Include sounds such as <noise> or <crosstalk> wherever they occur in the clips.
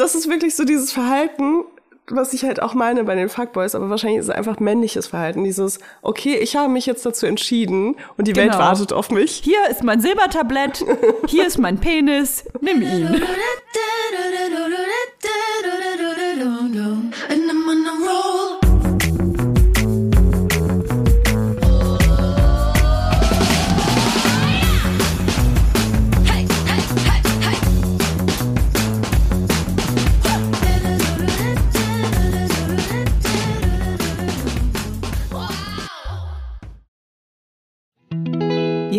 das ist wirklich so dieses Verhalten, was ich halt auch meine bei den Fuckboys, aber wahrscheinlich ist es einfach männliches Verhalten. Dieses, okay, ich habe mich jetzt dazu entschieden und die Welt Genau. wartet auf mich. Hier ist mein Silbertablett, hier ist mein Penis, nimm ihn. <laughs>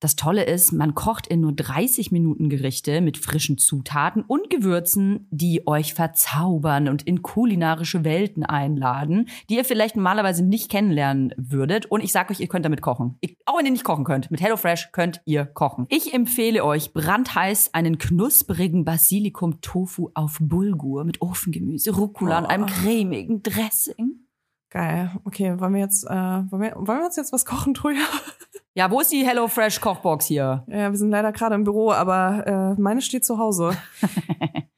Das Tolle ist, man kocht in nur 30 Minuten Gerichte mit frischen Zutaten und Gewürzen, die euch verzaubern und in kulinarische Welten einladen, die ihr vielleicht normalerweise nicht kennenlernen würdet. Und ich sage euch, ihr könnt damit kochen. Ich, auch wenn ihr nicht kochen könnt, mit HelloFresh könnt ihr kochen. Ich empfehle euch brandheiß einen knusprigen Basilikum-Tofu auf Bulgur mit Ofengemüse, Rucola und einem cremigen Dressing. Geil. Okay, wollen wir jetzt, äh, wollen, wir, wollen wir uns jetzt was kochen, Truja? <laughs> Ja, wo ist die HelloFresh Kochbox hier? Ja, wir sind leider gerade im Büro, aber äh, meine steht zu Hause. <laughs>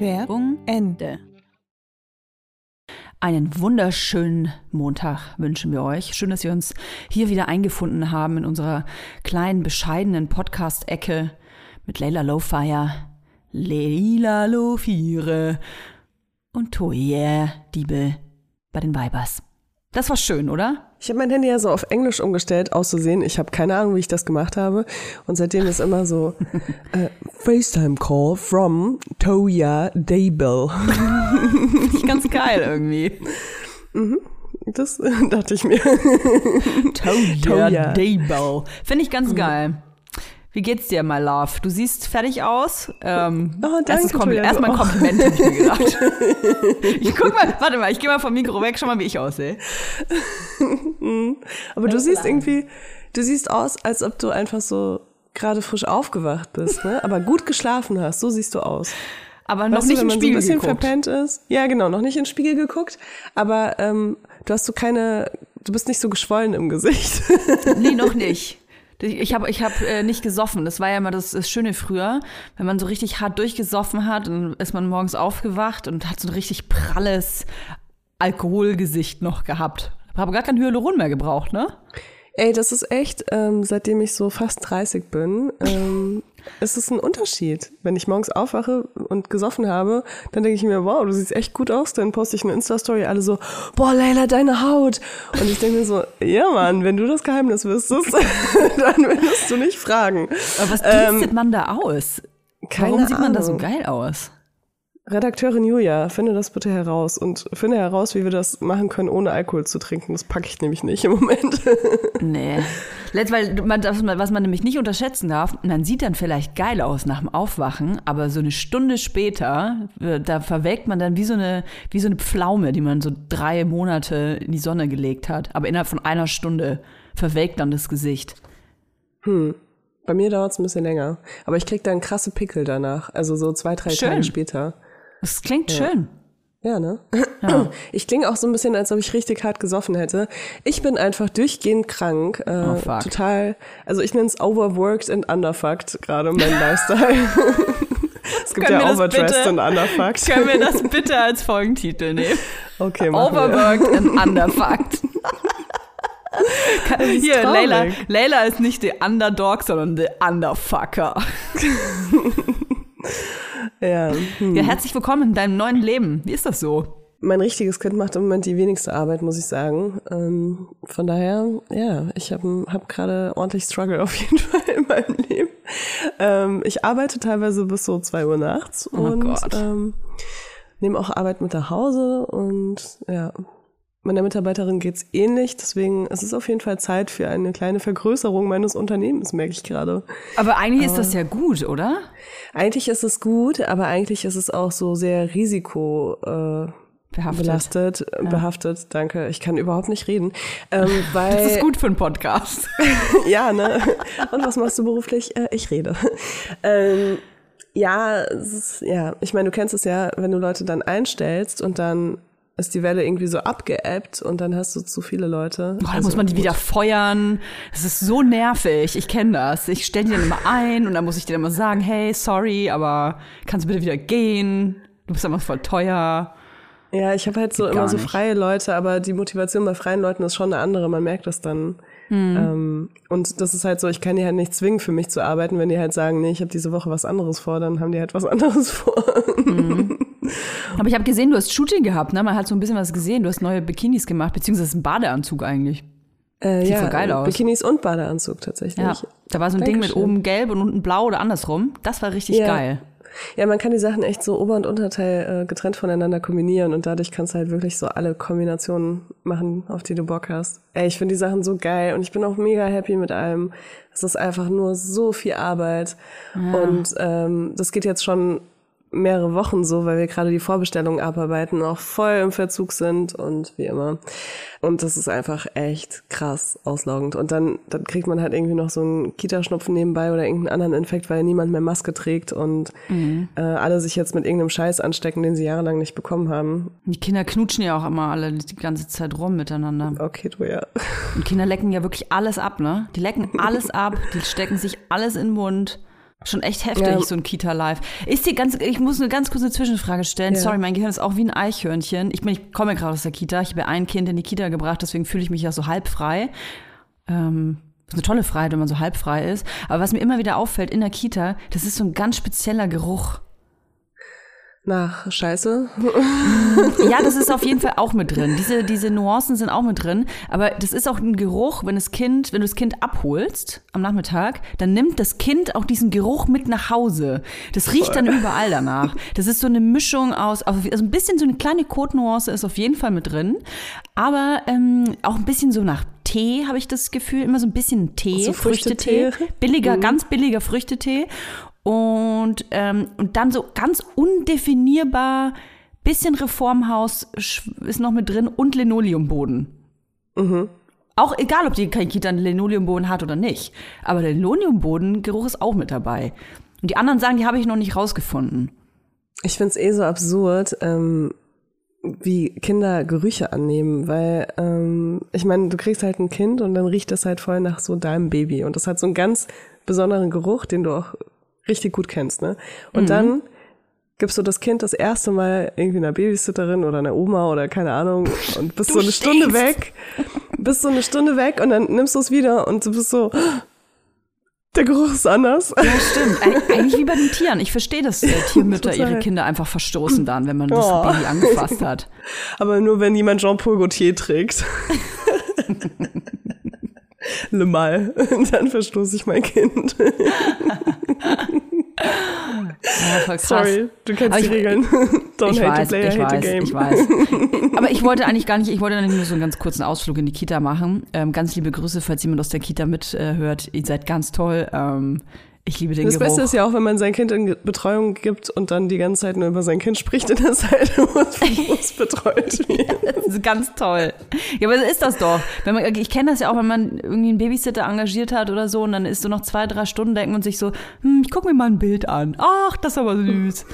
Werbung Ende. Einen wunderschönen Montag wünschen wir euch. Schön, dass ihr uns hier wieder eingefunden haben in unserer kleinen, bescheidenen Podcast-Ecke mit Leila Lowfire, Leila Lofire und Toye Diebe bei den Weibers. Das war schön, oder? Ich habe mein Handy ja so auf Englisch umgestellt, auszusehen. Ich habe keine Ahnung, wie ich das gemacht habe. Und seitdem ist immer so <laughs> äh, FaceTime Call from Toya ich ganz geil irgendwie. Das äh, <laughs> dachte ich mir. Toya Toya. Daybell. Finde ich ganz geil. Wie geht's dir, my love? Du siehst fertig aus. Ähm, Oh, danke, erstes Kompli Toya, erstmal ein. Kompliment, hab ich mir gedacht. <laughs> ich guck mal, warte mal, ich gehe mal vom Mikro weg, schau mal, wie ich aussehe. <laughs> Aber du siehst irgendwie, du siehst aus, als ob du einfach so gerade frisch aufgewacht bist, ne? Aber gut geschlafen hast. So siehst du aus. Aber noch Weißt nicht du, im wenn man Spiegel so ein bisschen geguckt. verpennt ist. Ja, genau, noch nicht in den Spiegel geguckt. Aber ähm, du hast so keine, du bist nicht so geschwollen im Gesicht. Nee, noch nicht. Ich habe ich hab, äh, nicht gesoffen. Das war ja immer das, das Schöne früher. Wenn man so richtig hart durchgesoffen hat, dann ist man morgens aufgewacht und hat so ein richtig pralles Alkoholgesicht noch gehabt. Habe gar kein Hyaluron mehr gebraucht, ne? Ey, das ist echt, ähm, seitdem ich so fast 30 bin, ähm, ist es ein Unterschied. Wenn ich morgens aufwache und gesoffen habe, dann denke ich mir, wow, du siehst echt gut aus. Dann poste ich eine Insta-Story, alle so, boah, Leila, deine Haut. Und ich denke mir so, ja Mann, wenn du das Geheimnis wüsstest, <laughs> dann würdest du nicht fragen. Aber was Ähm, man da aus? keine Warum sieht man da so geil aus? Redakteurin Julia, finde das bitte heraus und finde heraus, wie wir das machen können, ohne Alkohol zu trinken. Das packe ich nämlich nicht im Moment. <laughs> Nee. Letzt, weil man, was man nämlich nicht unterschätzen darf, man sieht dann vielleicht geil aus nach dem Aufwachen, aber so eine Stunde später, äh, da verwelkt man dann wie so eine, wie so eine Pflaume, die man so drei Monate in die Sonne gelegt hat. Aber innerhalb von einer Stunde verwelkt dann das Gesicht. Bei mir dauert es ein bisschen länger. Aber ich krieg dann krasse Pickel danach. Also so zwei, drei Schön. Tage später. Das klingt schön. Ja, ne? <clears throat> Ich klinge auch so ein bisschen, als ob ich richtig hart gesoffen hätte. Ich bin einfach durchgehend krank. Äh, Oh, fuck. Total, also ich nenne es overworked and underfucked, gerade mein <laughs> Lifestyle. es gibt Können wir ja overdressed bitte- und underfucked. Können wir das <laughs> bitte als Folgentitel nehmen? Okay, machen wir. Overworked and <laughs> underfucked. Hier, traurig. Layla, Layla ist nicht der Underdog, sondern der Underfucker. <laughs> Ja. Hm. Ja, herzlich willkommen in deinem neuen Leben. Wie ist das so? Mein richtiges Kind macht im Moment die wenigste Arbeit, muss ich sagen. Ähm, von daher, ja, ich habe hab gerade ordentlich Struggle auf jeden <laughs> Fall in meinem Leben. Ähm, ich arbeite teilweise bis so zwei Uhr nachts und Gott. ähm, nehme auch Arbeit mit nach Hause und ja, meiner Mitarbeiterin geht's ähnlich. Deswegen ist es auf jeden Fall Zeit für eine kleine Vergrößerung meines Unternehmens, merke ich gerade. Aber eigentlich ist das ja gut, oder? Eigentlich ist es gut, aber eigentlich ist es auch so sehr Risiko. Äh, Behaftet. belastet, behaftet, danke. Ich kann überhaupt nicht reden. Ähm, <laughs> weil, Das ist gut für einen Podcast. <laughs> ja, ne? Und was machst du beruflich? Äh, ich rede. Ähm, ja, ist, ja, ich meine, du kennst es ja, wenn du Leute dann einstellst und dann ist die Welle irgendwie so abgeebbt und dann hast du zu viele Leute. Boah, da Also, muss man die wieder feuern. Das ist so nervig. Ich kenne das. Ich stelle die dann immer ein und dann muss ich dir immer sagen, hey, sorry, aber kannst du bitte wieder gehen? Du bist einfach voll teuer. Ja, ich habe halt so Geht immer so freie Leute, aber die Motivation bei freien Leuten ist schon eine andere. Man merkt das dann. Hm. Ähm, und das ist halt so, ich kann die halt nicht zwingen, für mich zu arbeiten. Wenn die halt sagen, nee, ich habe diese Woche was anderes vor, dann haben die halt was <laughs> anderes vor. Aber ich habe gesehen, du hast Shooting gehabt, ne? Man hat so ein bisschen was gesehen. Du hast neue Bikinis gemacht, beziehungsweise einen Badeanzug eigentlich. Äh, Sieht voll geil aus. Bikinis und Badeanzug tatsächlich. Ja. Da war so ein Ding mit Dankeschön. oben gelb und unten blau oder andersrum. Das war richtig Ja. geil. Ja, man kann die Sachen echt so Ober- und Unterteil äh, getrennt voneinander kombinieren und dadurch kannst du halt wirklich so alle Kombinationen machen, auf die du Bock hast. Ey, ich finde die Sachen so geil und ich bin auch mega happy mit allem. Es ist einfach nur so viel Arbeit und ähm, das geht jetzt schon mehrere Wochen so, weil wir gerade die Vorbestellungen abarbeiten, auch voll im Verzug sind und wie immer. Und das ist einfach echt krass auslaugend. Und dann, dann kriegt man halt irgendwie noch so einen Kita-Schnupfen nebenbei oder irgendeinen anderen Infekt, weil niemand mehr Maske trägt und äh, alle sich jetzt mit irgendeinem Scheiß anstecken, den sie jahrelang nicht bekommen haben. Die Kinder knutschen ja auch immer alle die ganze Zeit rum miteinander. Okay, du ja. Und Kinder lecken ja wirklich alles ab, ne? Die lecken <laughs> alles ab, die stecken sich alles in den Mund. Schon echt heftig, Ja. so ein Kita-Live. Ist dir ganz, ich muss eine ganz kurze Zwischenfrage stellen. Ja. Sorry, mein Gehirn ist auch wie ein Eichhörnchen. Ich, meine, ich komme gerade aus der Kita. Ich habe ein Kind in die Kita gebracht, deswegen fühle ich mich ja so halb frei. Ähm, das ist eine tolle Freiheit, wenn man so halb frei ist. Aber was mir immer wieder auffällt in der Kita, das ist so ein ganz spezieller Geruch. Nach Scheiße. Ja, das ist auf jeden Fall auch mit drin. Diese, diese Nuancen sind auch mit drin. Aber das ist auch ein Geruch, wenn das Kind, wenn du das Kind abholst am Nachmittag, dann nimmt das Kind auch diesen Geruch mit nach Hause. Das riecht dann überall danach. Das ist so eine Mischung aus, also ein bisschen so eine kleine Kotnuance ist auf jeden Fall mit drin. Aber ähm, auch ein bisschen so nach Tee habe ich das Gefühl, immer so ein bisschen Tee, So Früchtetee, Früchtetee? billiger, ganz billiger Früchtetee. Und, ähm, und dann so ganz undefinierbar, bisschen Reformhaus ist noch mit drin und Linoleumboden. Auch egal, ob die Kita einen Linoleumboden hat oder nicht. Aber der Linoleumbodengeruch ist auch mit dabei. Und die anderen sagen, die habe ich noch nicht rausgefunden. Ich find's eh so absurd, ähm, wie Kinder Gerüche annehmen, weil ähm, ich meine, du kriegst halt ein Kind und dann riecht das halt voll nach so deinem Baby und das hat so einen ganz besonderen Geruch, den du auch richtig gut kennst, ne? Und dann gibst du das Kind das erste Mal irgendwie einer Babysitterin oder einer Oma oder keine Ahnung und bist so eine Stunde stinkst. weg, bist so eine Stunde weg und dann nimmst du es wieder und du bist so, der Geruch ist anders. Ja, stimmt. Eig- Eigentlich wie bei den Tieren. Ich verstehe, dass äh, Tiermütter <laughs> ihre Kinder einfach verstoßen dann, wenn man das Oh. Baby angefasst hat. <laughs> Aber nur wenn jemand Jean-Paul Gaultier trägt. <laughs> Le Mal. Dann verstoße ich mein Kind. Ja, voll krass. Sorry, du kennst Aber die ich- Regeln. <laughs> Don't ich hate weiß, the player, ich hate weiß, the game. ich weiß. <laughs> Aber ich wollte eigentlich gar nicht, ich wollte eigentlich nur so einen ganz kurzen Ausflug in die Kita machen. Ähm, ganz liebe Grüße, falls jemand aus der Kita mithört. Ihr seid ganz toll. Ähm, ich liebe den Das Geruch. Beste ist ja auch, wenn man sein Kind in Betreuung gibt und dann die ganze Zeit nur über sein Kind spricht in der Zeit, <laughs> wo es betreut <laughs> wird. Das ist ganz toll. Ja, aber so ist das doch. Man, ich kenne das ja auch, wenn man irgendwie einen Babysitter engagiert hat oder so und dann ist so noch zwei, drei Stunden, denkt man sich so, hm, ich gucke mir mal ein Bild an. Ach, das ist aber süß.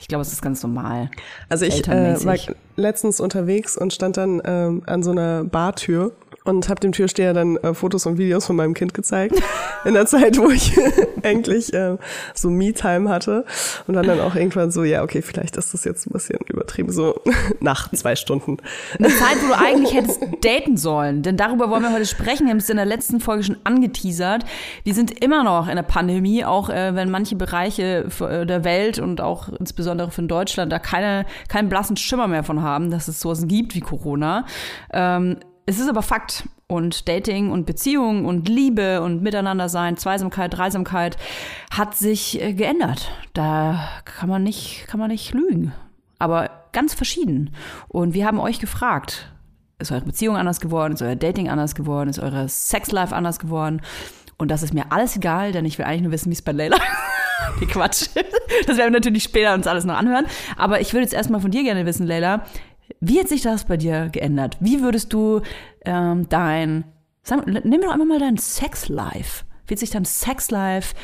Ich glaube, es ist ganz normal. Also ich äh, war letztens unterwegs und stand dann ähm, an so einer Bartür und habe dem Türsteher dann äh, Fotos und Videos von meinem Kind gezeigt. In der Zeit, wo ich <laughs> eigentlich äh, so Me-Time hatte. Und dann dann auch irgendwann so, ja, okay, vielleicht ist das jetzt ein bisschen übertrieben, so <laughs> nach zwei Stunden. Eine Zeit, wo du eigentlich hättest daten sollen. Denn darüber wollen wir heute sprechen. Wir haben es in der letzten Folge schon angeteasert. Wir sind immer noch in der Pandemie, auch äh, wenn manche Bereiche äh, der Welt und auch insbesondere von Deutschland da keine, keinen blassen Schimmer mehr von haben, dass es sowas gibt wie Corona. Ähm, es ist aber Fakt. Und Dating und Beziehung und Liebe und Miteinander sein, Zweisamkeit, Dreisamkeit hat sich äh, geändert. Da kann man nicht, kann man nicht lügen. Aber ganz verschieden. Und wir haben euch gefragt, ist eure Beziehung anders geworden? Ist euer Dating anders geworden? Ist eure Sexlife anders geworden? Und das ist mir alles egal, denn ich will eigentlich nur wissen, wie es bei Leila <laughs> Die Quatsch. Das werden wir natürlich später uns alles noch anhören. Aber ich würde jetzt erstmal von dir gerne wissen, Leila, wie hat sich das bei dir geändert? Wie würdest du ähm, dein, sag, nimm doch einmal mal dein Sexlife. Wie hat sich dein Sexlife,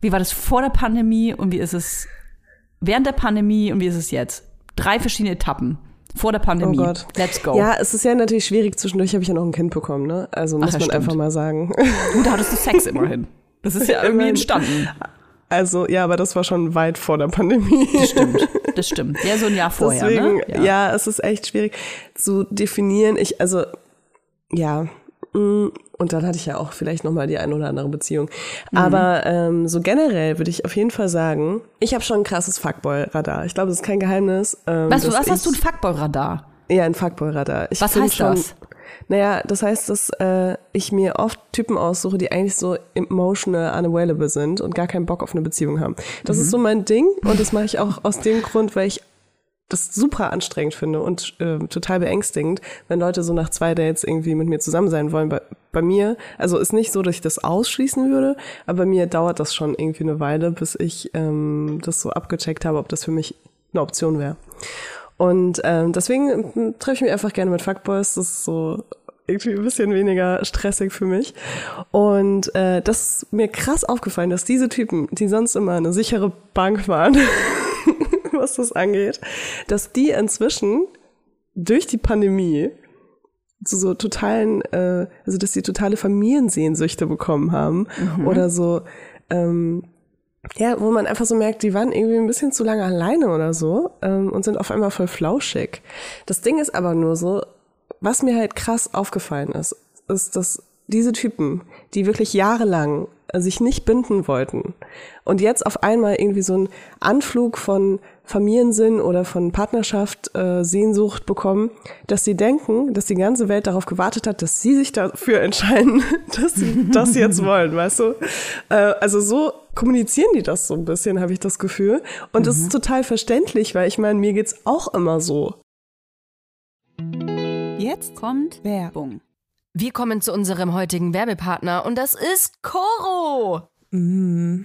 wie war das vor der Pandemie und wie ist es während der Pandemie und wie ist es jetzt? Drei verschiedene Etappen. Vor der Pandemie. Oh Gott. Let's go. Ja, es ist ja natürlich schwierig. Zwischendurch habe ich ja noch ein Kind bekommen, ne? Also muss ja, man stimmt. einfach mal sagen. Und da hattest du Sex immerhin. Das ist ja <laughs> irgendwie entstanden. Also ja, aber das war schon weit vor der Pandemie. Das stimmt. <laughs> Das stimmt. Ja, so ein Jahr vorher. Deswegen, ne? ja. es ist echt schwierig zu definieren. Ich, also, ja. mm, Und dann hatte ich ja auch vielleicht noch mal die ein oder andere Beziehung. Mhm. Aber ähm, so generell würde ich auf jeden Fall sagen, ich habe schon ein krasses Fuckboy-Radar. Ich glaube, das ist kein Geheimnis. Ähm, Was, was hast du ein Fuckboy-Radar? Ja, ein Fuckboy-Radar. Was heißt das? Naja, das heißt, dass äh, ich mir oft Typen aussuche, die eigentlich so emotional unavailable sind und gar keinen Bock auf eine Beziehung haben. Das Mhm. ist so mein Ding und das mache ich auch aus dem Grund, weil ich das super anstrengend finde und äh, total beängstigend, wenn Leute so nach zwei Dates irgendwie mit mir zusammen sein wollen. Bei, bei mir, also ist nicht so, dass ich das ausschließen würde, aber bei mir dauert das schon irgendwie eine Weile, bis ich ähm, das so abgecheckt habe, ob das für mich eine Option wäre. Und ähm, deswegen ähm, treffe ich mich einfach gerne mit Fuckboys. Das ist so irgendwie ein bisschen weniger stressig für mich. Und äh, das ist mir krass aufgefallen, dass diese Typen, die sonst immer eine sichere Bank waren, <laughs> was das angeht, dass die inzwischen durch die Pandemie zu so totalen, äh, also dass sie totale Familiensehnsüchte bekommen haben oder so, ähm, ja, wo man einfach so merkt, die waren irgendwie ein bisschen zu lange alleine oder so ähm, und sind auf einmal voll flauschig. Das Ding ist aber nur so, was mir halt krass aufgefallen ist, ist, dass diese Typen, die wirklich jahrelang sich nicht binden wollten und jetzt auf einmal irgendwie so einen Anflug von Familiensinn oder von Partnerschaft, äh, Sehnsucht bekommen, dass sie denken, dass die ganze Welt darauf gewartet hat, dass sie sich dafür <laughs> entscheiden, dass sie das jetzt wollen, weißt du? Äh, also so kommunizieren die das so ein bisschen, habe ich das Gefühl. Und das ist total verständlich, weil ich meine, mir geht's auch immer so. Jetzt Kommt Werbung. Wir kommen zu unserem heutigen Werbepartner und das ist Coro. Mm.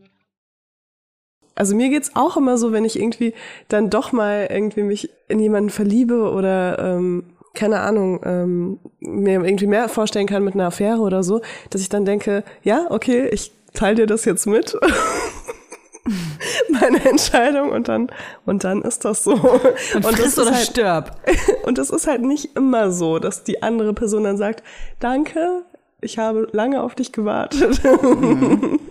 Also mir geht's auch immer so, wenn ich irgendwie dann doch mal irgendwie mich in jemanden verliebe oder ähm, keine Ahnung, ähm, mir irgendwie mehr vorstellen kann mit einer Affäre oder so, dass ich dann denke, ja, okay, ich teile dir das jetzt mit. <laughs> Meine Entscheidung und dann und dann ist das so. Und, das Friss ist oder halt, stirb. <laughs> und es ist halt nicht immer so, dass die andere Person dann sagt, danke, ich habe lange auf dich gewartet. <laughs>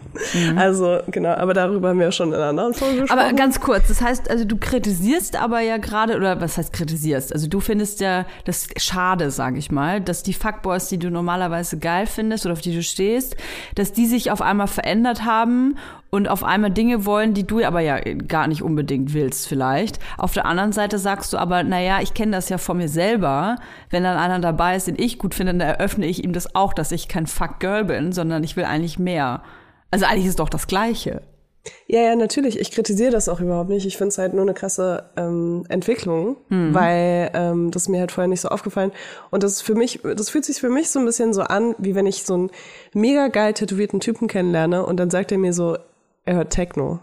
Also, genau, aber darüber haben wir ja schon in einer anderen Folge gesprochen. Aber ganz kurz, das heißt, also du kritisierst aber ja gerade, oder was heißt kritisierst? Also du findest ja das schade, sage ich mal, dass die Fuckboys, die du normalerweise geil findest oder auf die du stehst, dass die sich auf einmal verändert haben und auf einmal Dinge wollen, die du aber ja gar nicht unbedingt willst vielleicht. Auf der anderen Seite sagst du aber, naja, ich kenne das ja von mir selber. Wenn dann einer dabei ist, den ich gut finde, dann eröffne ich ihm das auch, dass ich kein Fuckgirl bin, sondern ich will eigentlich mehr. Also eigentlich ist doch das Gleiche. Ja, ja, natürlich. Ich kritisiere das auch überhaupt nicht. Ich finde es halt nur eine krasse ähm, Entwicklung, weil ähm, das ist mir halt vorher nicht so aufgefallen. Und das ist für mich, das fühlt sich für mich so ein bisschen so an, wie wenn ich so einen mega geil tätowierten Typen kennenlerne und dann sagt er mir so, er hört Techno.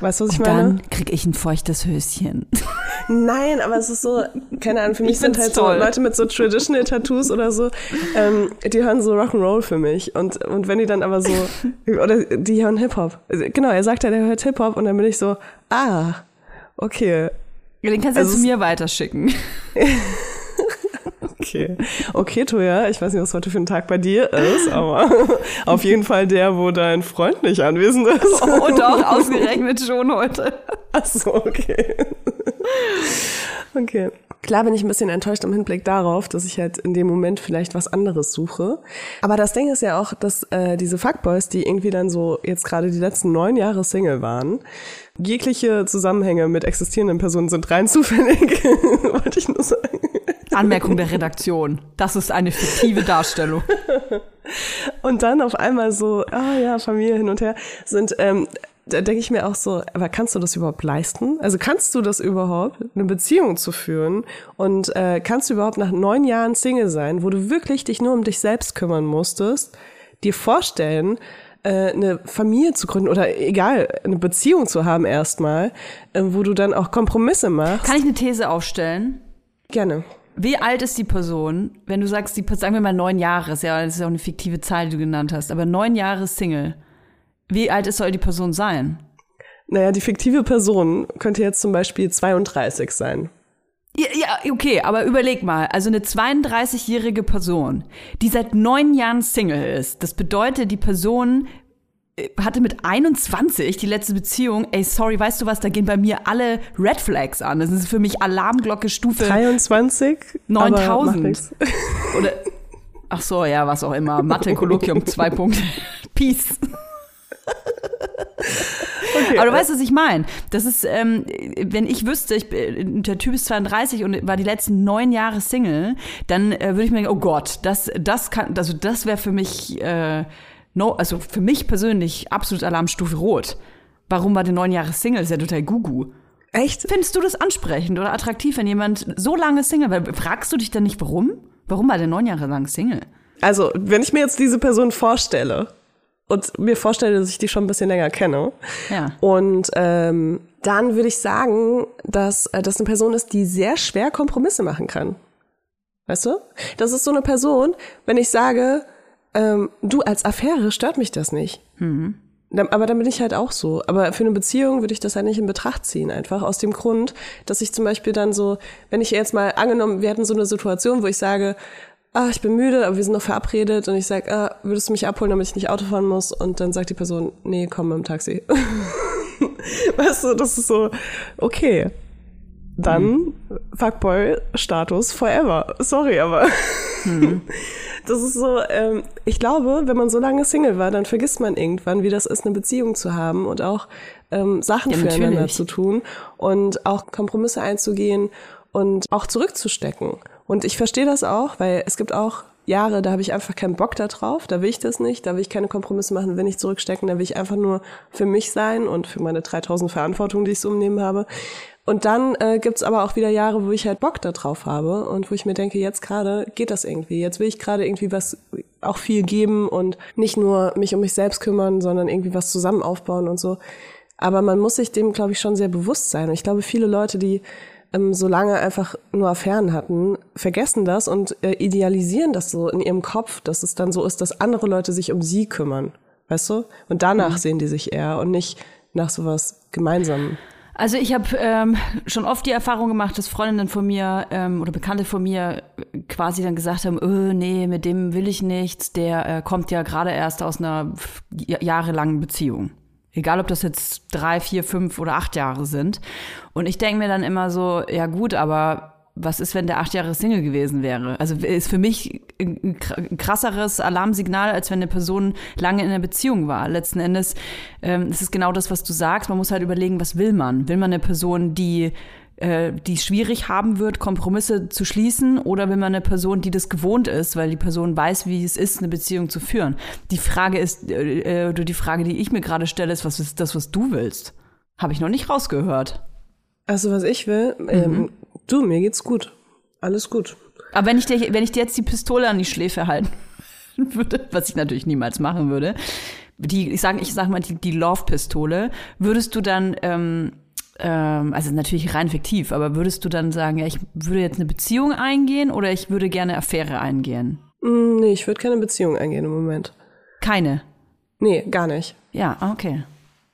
Weißt du, was ich Und meine? dann krieg ich ein feuchtes Höschen. <laughs> Nein, aber es ist so, keine Ahnung, für mich sind halt toll. so Leute mit so Traditional Tattoos oder so, ähm, die hören so Rock'n'Roll für mich. Und, und wenn die dann aber so, <laughs> oder die hören Hip-Hop. Genau, er sagt ja, der hört Hip-Hop und dann bin ich so, ah, okay, Den kannst du Also ja zu mir weiterschicken. <laughs> okay. Okay, Toja, ich weiß nicht, was heute für ein Tag bei dir ist, aber <laughs> auf jeden Fall der, wo dein Freund nicht anwesend ist. <laughs> Und auch <laughs> ausgerechnet schon heute. Ach so, okay. Okay. Klar bin ich ein bisschen enttäuscht im Hinblick darauf, dass ich halt in dem Moment vielleicht was anderes suche. Aber das Ding ist ja auch, dass äh, diese Fuckboys, die irgendwie dann so jetzt gerade die letzten neun Jahre Single waren, jegliche Zusammenhänge mit existierenden Personen sind rein zufällig, wollte ich nur sagen. Anmerkung der Redaktion. Das ist eine fiktive Darstellung. <laughs> Und dann auf einmal so, ah ja, Familie hin und her, sind, ähm, da denke ich mir auch so, aber kannst du das überhaupt leisten? Also kannst du das überhaupt, eine Beziehung zu führen? Und äh, kannst du überhaupt nach neun Jahren Single sein, wo du wirklich dich nur um dich selbst kümmern musstest, dir vorstellen, äh, eine Familie zu gründen oder egal, eine Beziehung zu haben erstmal, äh, wo du dann auch Kompromisse machst? Kann ich eine These aufstellen? Gerne. Wie alt ist die Person, wenn du sagst, die, sagen wir mal neun Jahre, ist ja, das ist ja auch eine fiktive Zahl, die du genannt hast, aber neun Jahre Single. Wie alt ist, soll die Person sein? Naja, die fiktive Person könnte jetzt zum Beispiel 32 sein. Ja, ja, okay, aber überleg mal, also eine 32-jährige Person, die seit neun Jahren Single ist, das bedeutet, die Person hatte mit 21 die letzte Beziehung, ey, sorry, weißt du was, da gehen bei mir alle Red Flags an. Das ist für mich Alarmglocke Stufe 23? aber macht 9000. nix. <laughs> Oder, ach so, ja, was auch immer. Mathe, Kolloquium, <laughs> zwei Punkte. Peace. Aber du weißt, was ich meine. Das ist, ähm, wenn ich wüsste, ich, bin- der Typ ist 32 und war die letzten neun Jahre Single, dann äh, würde ich mir denken, oh Gott, das, das kann, also das wäre für mich, äh, no, also für mich persönlich absolut Alarmstufe Rot. Warum war der neun Jahre Single? Ist ja total gugu. Echt? Findest du das ansprechend oder attraktiv, wenn jemand so lange Single war? Fragst du dich dann nicht, warum? Warum war der neun Jahre lang Single? Also, wenn ich mir jetzt diese Person vorstelle und mir vorstelle, dass ich die schon ein bisschen länger kenne, Ja. und ähm, dann würde ich sagen, dass äh, das eine Person ist, die sehr schwer Kompromisse machen kann. Weißt du? Das ist so eine Person, wenn ich sage, ähm, du als Affäre stört mich das nicht. Dann- Aber dann bin ich halt auch so. Aber für eine Beziehung würde ich das halt nicht in Betracht ziehen, einfach aus dem Grund, dass ich zum Beispiel dann so, wenn ich jetzt mal angenommen, wir hätten so eine Situation, wo ich sage, ah, ich bin müde, aber wir sind noch verabredet und ich sage, ah, würdest du mich abholen, damit ich nicht Auto fahren muss? Und dann sagt die Person, nee, komm mit dem Taxi. <laughs> weißt du, das ist so, okay. Dann Fuckboy-Status forever. Sorry, aber <laughs> das ist so, ähm, ich glaube, wenn man so lange Single war, dann vergisst man irgendwann, wie das ist, eine Beziehung zu haben und auch ähm, Sachen Ja, füreinander natürlich. zu tun und auch Kompromisse einzugehen und auch zurückzustecken. Und ich verstehe das auch, weil es gibt auch Jahre, da habe ich einfach keinen Bock da drauf, da will ich das nicht, da will ich keine Kompromisse machen, will nicht zurückstecken, da will ich einfach nur für mich sein und für meine 3000 Verantwortung, die ich so umnehmen habe. Und dann äh, gibt's aber auch wieder Jahre, wo ich halt Bock da drauf habe und wo ich mir denke, jetzt gerade geht das irgendwie. Jetzt will ich gerade irgendwie was auch viel geben und nicht nur mich um mich selbst kümmern, sondern irgendwie was zusammen aufbauen und so. Aber man muss sich dem, glaube ich, schon sehr bewusst sein. Und ich glaube, viele Leute, die ähm, so lange einfach nur Affären hatten, vergessen das und äh, idealisieren das so in ihrem Kopf, dass es dann so ist, dass andere Leute sich um sie kümmern. Weißt du? Und danach sehen die sich eher und nicht nach sowas Gemeinsamem. Also ich habe ähm, schon oft die Erfahrung gemacht, dass Freundinnen von mir ähm, oder Bekannte von mir quasi dann gesagt haben, öh, nee, mit dem will ich nichts, der äh, kommt ja gerade erst aus einer jahrelangen Beziehung. Egal, ob das jetzt drei, vier, fünf oder acht Jahre sind. Und ich denke mir dann immer so, ja gut, aber was ist, wenn der acht Jahre Single gewesen wäre? Also ist für mich ein kr- ein krasseres Alarmsignal, als wenn eine Person lange in einer Beziehung war. Letzten Endes ähm, ist es genau das, was du sagst. Man muss halt überlegen, was will man? Will man eine Person, die äh, die es schwierig haben wird, Kompromisse zu schließen, oder will man eine Person, die das gewohnt ist, weil die Person weiß, wie es ist, eine Beziehung zu führen? Die Frage ist, äh, äh, oder die Frage, die ich mir gerade stelle, ist, was ist das, was du willst? Habe ich noch nicht rausgehört. Also was ich will, ähm, du, mir geht's gut. Alles gut. Aber wenn ich dir, wenn ich dir jetzt die Pistole an die Schläfe halten <laughs> würde, was ich natürlich niemals machen würde, die, ich sage, ich sag mal die, die Love-Pistole, würdest du dann, ähm, ähm, also natürlich rein fiktiv, aber würdest du dann sagen, ja, ich würde jetzt eine Beziehung eingehen oder ich würde gerne Affäre eingehen? Mm, nee, ich würde keine Beziehung eingehen im Moment. Keine. Nee, gar nicht. Ja, ah, okay.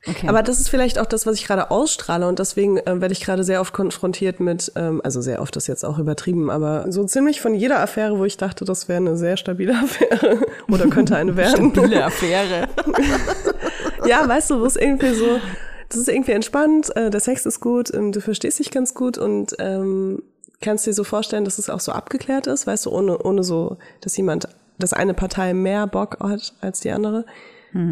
Okay. Aber das ist vielleicht auch das, was ich gerade ausstrahle und deswegen äh, werde ich gerade sehr oft konfrontiert mit, ähm, also sehr oft ist jetzt auch übertrieben, aber so ziemlich von jeder Affäre, wo ich dachte, das wäre eine sehr stabile <laughs> Affäre oder könnte eine werden. Stabile Affäre. <laughs> ja, weißt du, wo es irgendwie so, das ist irgendwie entspannt, äh, der Sex ist gut, ähm, du verstehst dich ganz gut und ähm, kannst dir so vorstellen, dass es auch so abgeklärt ist, weißt du, ohne, ohne so, dass jemand, dass eine Partei mehr Bock hat als die andere.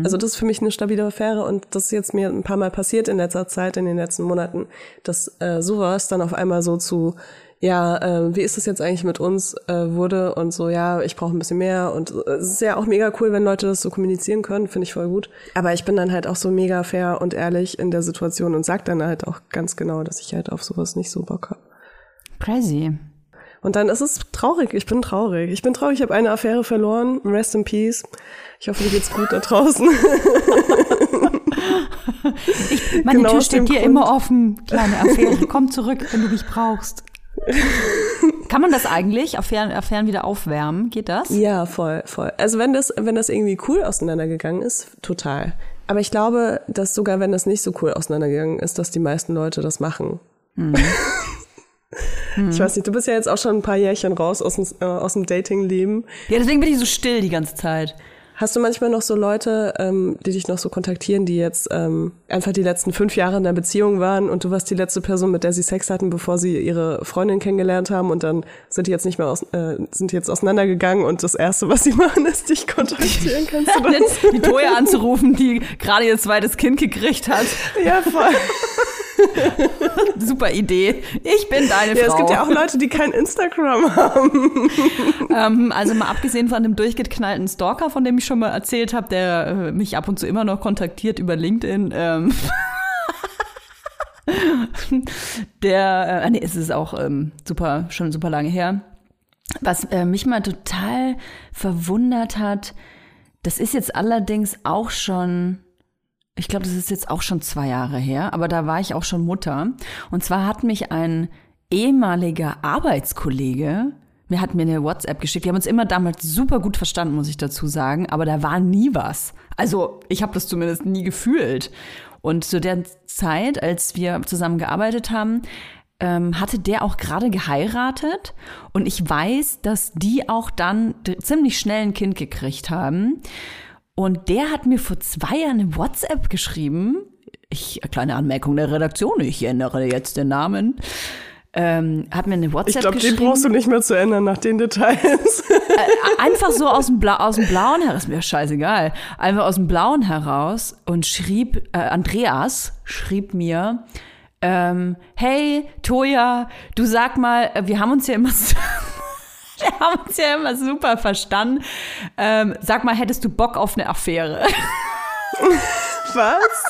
Also das ist für mich eine stabile Affäre und das ist jetzt mir ein paar Mal passiert in letzter Zeit, in den letzten Monaten, dass äh, sowas dann auf einmal so zu, ja, äh, wie ist es jetzt eigentlich mit uns äh, wurde und so, ja, ich brauche ein bisschen mehr und äh, es ist ja auch mega cool, wenn Leute das so kommunizieren können, finde ich voll gut. Aber ich bin dann halt auch so mega fair und ehrlich in der Situation und sag dann halt auch ganz genau, dass ich halt auf sowas nicht so Bock habe. Crazy. Und dann ist es traurig. Ich bin traurig. Ich bin traurig. Ich habe eine Affäre verloren. Rest in peace. Ich hoffe, dir geht's gut da draußen. <laughs> Meine Genau Tür steht dir immer offen, kleine Affäre. Komm zurück, wenn du mich brauchst. Kann man das eigentlich, Affären, Affären wieder aufwärmen? Geht das? ja, voll, voll. Also wenn das, wenn das irgendwie cool auseinandergegangen ist, total. Aber ich glaube, dass sogar wenn das nicht so cool auseinandergegangen ist, dass die meisten Leute das machen. <laughs> Ich weiß nicht, du bist ja jetzt auch schon ein paar Jährchen raus aus dem, äh, aus dem Dating-Leben. Ja, deswegen bin ich so still die ganze Zeit. Hast du manchmal noch so Leute, ähm, die dich noch so kontaktieren, die jetzt ähm, einfach die letzten fünf Jahre in der Beziehung waren und du warst die letzte Person, mit der sie Sex hatten, bevor sie ihre Freundin kennengelernt haben und dann sind die jetzt nicht mehr aus, äh, sind die jetzt auseinandergegangen und das erste, was sie <laughs> machen, ist dich kontaktieren. <laughs> Kannst du das? Jetzt die Toya anzurufen, die gerade ihr zweites Kind gekriegt hat. ja, voll. <laughs> <laughs> Super Idee. Ich bin deine Ja, Frau. es gibt ja auch Leute, die kein Instagram haben. <laughs> Ähm, also mal abgesehen von dem durchgeknallten Stalker, von dem ich schon mal erzählt habe, der äh, mich ab und zu immer noch kontaktiert über LinkedIn. Ähm, <laughs> der, äh, nee, es ist auch ähm, super, schon super lange her. Was äh, mich mal total verwundert hat, das ist jetzt allerdings auch schon, ich glaube, das ist jetzt auch schon zwei Jahre her, aber da war ich auch schon Mutter. Und zwar hat mich ein ehemaliger Arbeitskollege, mir hat mir eine WhatsApp geschickt. Wir haben uns immer damals super gut verstanden, muss ich dazu sagen, aber da war nie was. Also ich habe das zumindest nie gefühlt. Und zu der Zeit, als wir zusammen gearbeitet haben, ähm, hatte der auch gerade geheiratet und ich weiß, dass die auch dann ziemlich schnell ein Kind gekriegt haben. Und der hat mir vor zwei Jahren eine WhatsApp geschrieben. Ich, kleine Anmerkung der Redaktion, ich ändere jetzt den Namen. Ähm, hat mir eine WhatsApp Ich glaube, den geschrieben. brauchst du nicht mehr zu ändern nach den Details. Einfach so aus dem, Bla aus dem Blauen heraus, ist mir scheißegal. Einfach aus dem Blauen heraus und schrieb, äh, Andreas schrieb mir, ähm, hey, Toja, du sag mal, äh, wir haben uns ja immer <laughs> <laughs> wir haben uns ja immer super verstanden. Ähm, sag mal, hättest du Bock auf eine Affäre? <laughs> Was?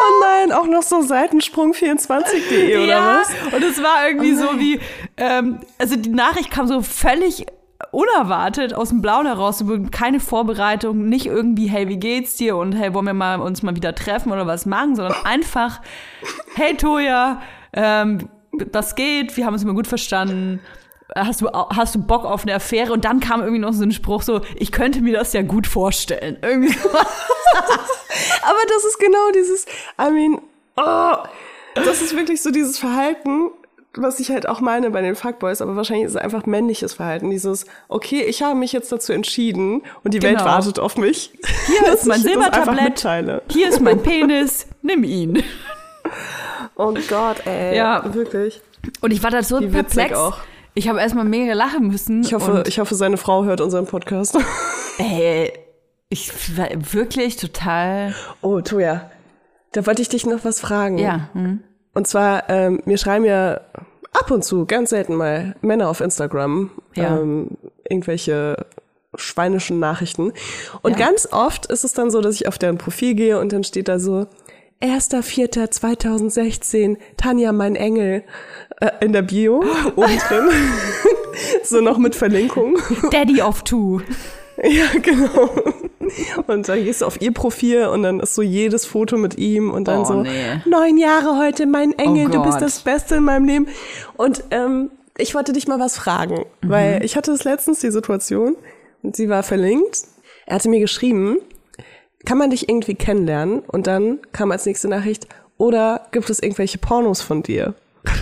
oh nein, auch noch so Seitensprung24.de oder ja, was? und es war irgendwie Oh so wie, ähm, also die Nachricht kam so völlig unerwartet aus dem Blauen heraus, keine Vorbereitung, nicht irgendwie, hey, wie geht's dir und hey, wollen wir mal uns mal wieder treffen oder was machen, sondern einfach, hey Toja, ähm, was geht, wir haben uns immer gut verstanden. Hast du, hast du Bock auf eine Affäre? Und dann kam irgendwie noch so ein Spruch so, ich könnte mir das ja gut vorstellen. Irgendwie so. <laughs> Aber das ist genau dieses, I mean, oh, das ist wirklich so dieses Verhalten, was ich halt auch meine bei den Fuckboys, aber wahrscheinlich ist es einfach männliches Verhalten. Dieses, okay, ich habe mich jetzt dazu entschieden und die Welt Genau. wartet auf mich. Hier <laughs> ist mein Silbertablett. Hier ist mein <laughs> Penis, nimm ihn. Oh Gott, ey. Ja. Wirklich. Und ich war da so perplex. auch. Ich habe erstmal mega lachen müssen. Ich hoffe, ich hoffe, seine Frau hört unseren Podcast. <laughs> ey, ich war wirklich total. Oh, Toja, da wollte ich dich noch was fragen. Ja. Hm. Und zwar, ähm, mir schreiben ja ab und zu, ganz selten mal, Männer auf Instagram Ja. ähm, irgendwelche schweinischen Nachrichten. Und Ja. ganz oft ist es dann so, dass ich auf deren Profil gehe und dann steht da so, 1.4.2016, Tanja, mein Engel, äh, in der Bio, <laughs> oben drin. <laughs> so noch mit Verlinkung. Daddy of Two. <laughs> Ja, genau. Und dann gehst du auf ihr Profil und dann ist so jedes Foto mit ihm und dann Oh, so nee. neun Jahre heute, mein Engel, Oh du bist das Beste in meinem Leben. Und ähm, ich wollte dich mal was fragen, Mhm. weil ich hatte das letztens die Situation und sie war verlinkt. Er hatte mir geschrieben, kann man dich irgendwie kennenlernen? Und dann kam als nächste Nachricht, oder gibt es irgendwelche Pornos von dir? <laughs>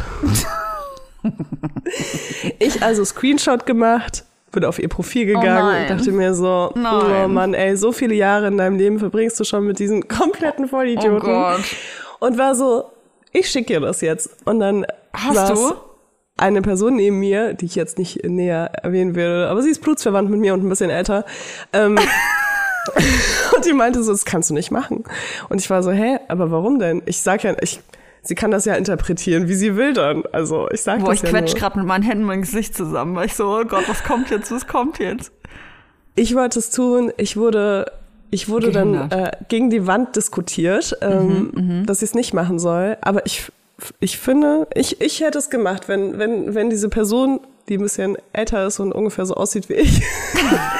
ich also Screenshot gemacht, bin auf ihr Profil gegangen nein. und dachte mir so, Nein. oh Mann, ey, so viele Jahre in deinem Leben verbringst du schon mit diesen kompletten Vollidioten. Oh. Und war so, ich schicke dir das jetzt. Und dann Hast du? eine Person neben mir, die ich jetzt nicht näher erwähnen will, aber sie ist blutsverwandt mit mir und ein bisschen älter. Ähm, <laughs> <laughs> und die meinte so, das kannst du nicht machen. Und ich war so, hä, aber warum denn? Ich sag ja, ich, sie kann das ja interpretieren, wie sie will dann. Also ich sag Boah, das ich ja quetsch gerade mit meinen Händen mein Gesicht zusammen, weil ich so, oh Gott, was kommt jetzt, was kommt jetzt? Ich wollte es tun. Ich wurde, ich wurde dann äh, gegen die Wand diskutiert, ähm, dass ich es nicht machen soll. Aber ich, ich finde, ich, ich hätte es gemacht, wenn, wenn, wenn diese Person, die ein bisschen älter ist und ungefähr so aussieht wie ich,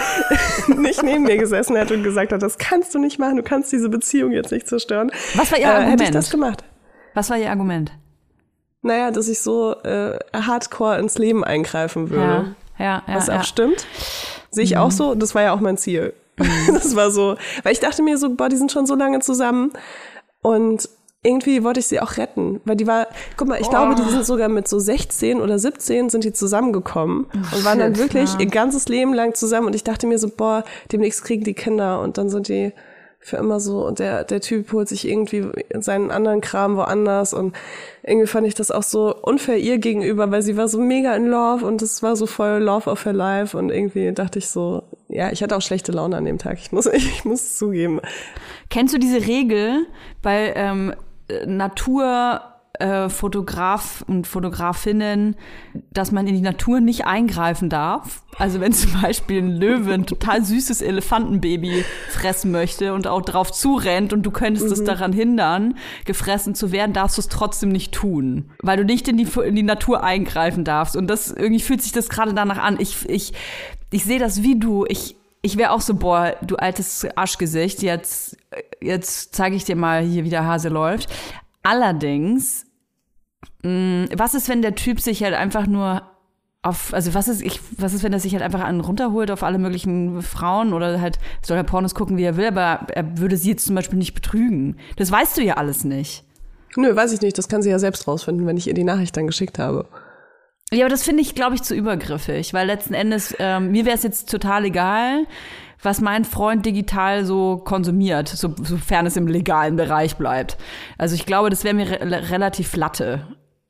<laughs> nicht neben mir gesessen hätte und gesagt hat, das kannst du nicht machen, du kannst diese Beziehung jetzt nicht zerstören. Was war ihr äh, Hätte ich Argument? das gemacht. Was war ihr Argument? Naja, dass ich so äh, hardcore ins Leben eingreifen würde. ja, ja, was ja. auch stimmt. Sehe ich auch so. Das war ja auch mein Ziel. <laughs> Das war so, weil ich dachte mir so, boah, die sind schon so lange zusammen und irgendwie wollte ich sie auch retten, weil die war, guck mal, ich glaube, die sind sogar mit so 16 oder 17 sind die zusammengekommen und waren dann wirklich ja. ihr ganzes Leben lang zusammen und ich dachte mir so, boah, demnächst kriegen die Kinder und dann sind die für immer so und der, der Typ holt sich irgendwie seinen anderen Kram woanders und irgendwie fand ich das auch so unfair ihr gegenüber, weil sie war so mega in Love und es war so voll Love of her life und irgendwie dachte ich so, ja, ich hatte auch schlechte Laune an dem Tag, ich muss, <laughs> ich muss zugeben. Kennst du diese Regel bei ähm, Natur äh, Fotograf und Fotografinnen, dass man in die Natur nicht eingreifen darf. Also wenn zum Beispiel ein Löwe ein total süßes Elefantenbaby fressen möchte und auch drauf zurennt und du könntest es daran hindern, gefressen zu werden, darfst du es trotzdem nicht tun, weil du nicht in die, in die Natur eingreifen darfst. Und das irgendwie fühlt sich das gerade danach an. Ich, ich, ich sehe das wie du. Ich, ich wäre auch so, boah, du altes Arschgesicht, jetzt, jetzt zeige ich dir mal hier, wie der Hase läuft. Allerdings, mh, was ist, wenn der Typ sich halt einfach nur auf, also was ist, ich, was ist, wenn er sich halt einfach einen runterholt auf alle möglichen Frauen oder halt soll er Pornos gucken, wie er will, aber er würde sie jetzt zum Beispiel nicht betrügen. Das weißt du ja alles nicht. Nö, weiß ich nicht, das kann sie ja selbst rausfinden, wenn ich ihr die Nachricht dann geschickt habe. Ja, aber das finde ich, glaube ich, zu übergriffig, weil letzten Endes, ähm, mir wäre es jetzt total egal, was mein Freund digital so konsumiert, so, sofern es im legalen Bereich bleibt. Also ich glaube, das wäre mir re relativ latte.